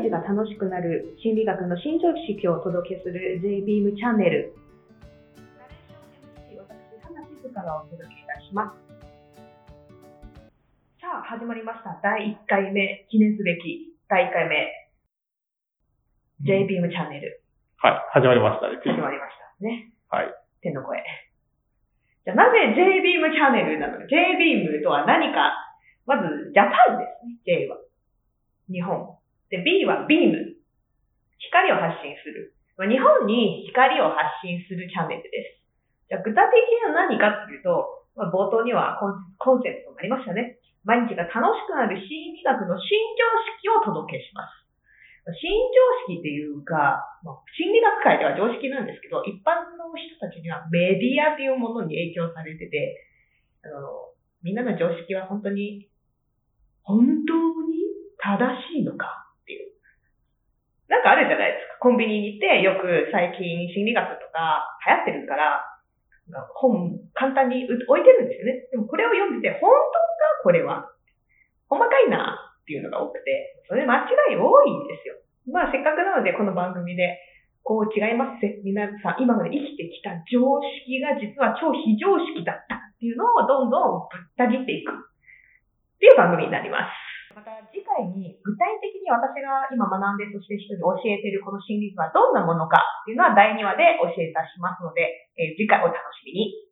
毎日が楽しくなる心理学の新常識をお届けする JBeam チャンネル。私、花静香がお届けいたします。さあ、始まりました。第1回目、記念すべき第1回目、JBeam チャンネル。はい、始まりましたね。始まりましたね。はい。天の声。じゃあ、なぜ JBeam チャンネルなの？か。JBeam とは何か？まず、ジャパンですね。J は。日本。で、B は Beam。光を発信する。日本に光を発信するチャンネルです。じゃあ、具体的には何かっていうと、まあ、冒頭にはコンコンセプトもありましたね。毎日が楽しくなる心理学の新常識をお届けします。新常識っていうか、まあ、心理学界では常識なんですけど、一般の人たちにはメディアっていうものに影響されてて、あの、みんなの常識は本当に、本当に正しいのかっていう。なんかあるじゃないですか。コンビニに行って、よく最近心理学とか流行ってるから、本簡単に置いてるんですよね。でもこれを読んでて、本当かこれは？細かいなっていうのが多くて、それ間違い多いんですよ。まあせっかくなのでこの番組で、こう違いますぜ。皆さん、今まで生きてきた常識が実は超非常識だったっていうのをどんどんぶった切っていくっていう番組になります。また次回に具体的に私が今学んでそして人に教えているこの心理図はどんなものかっていうのは第2話で教えいたしますので、えー次回お楽しみに。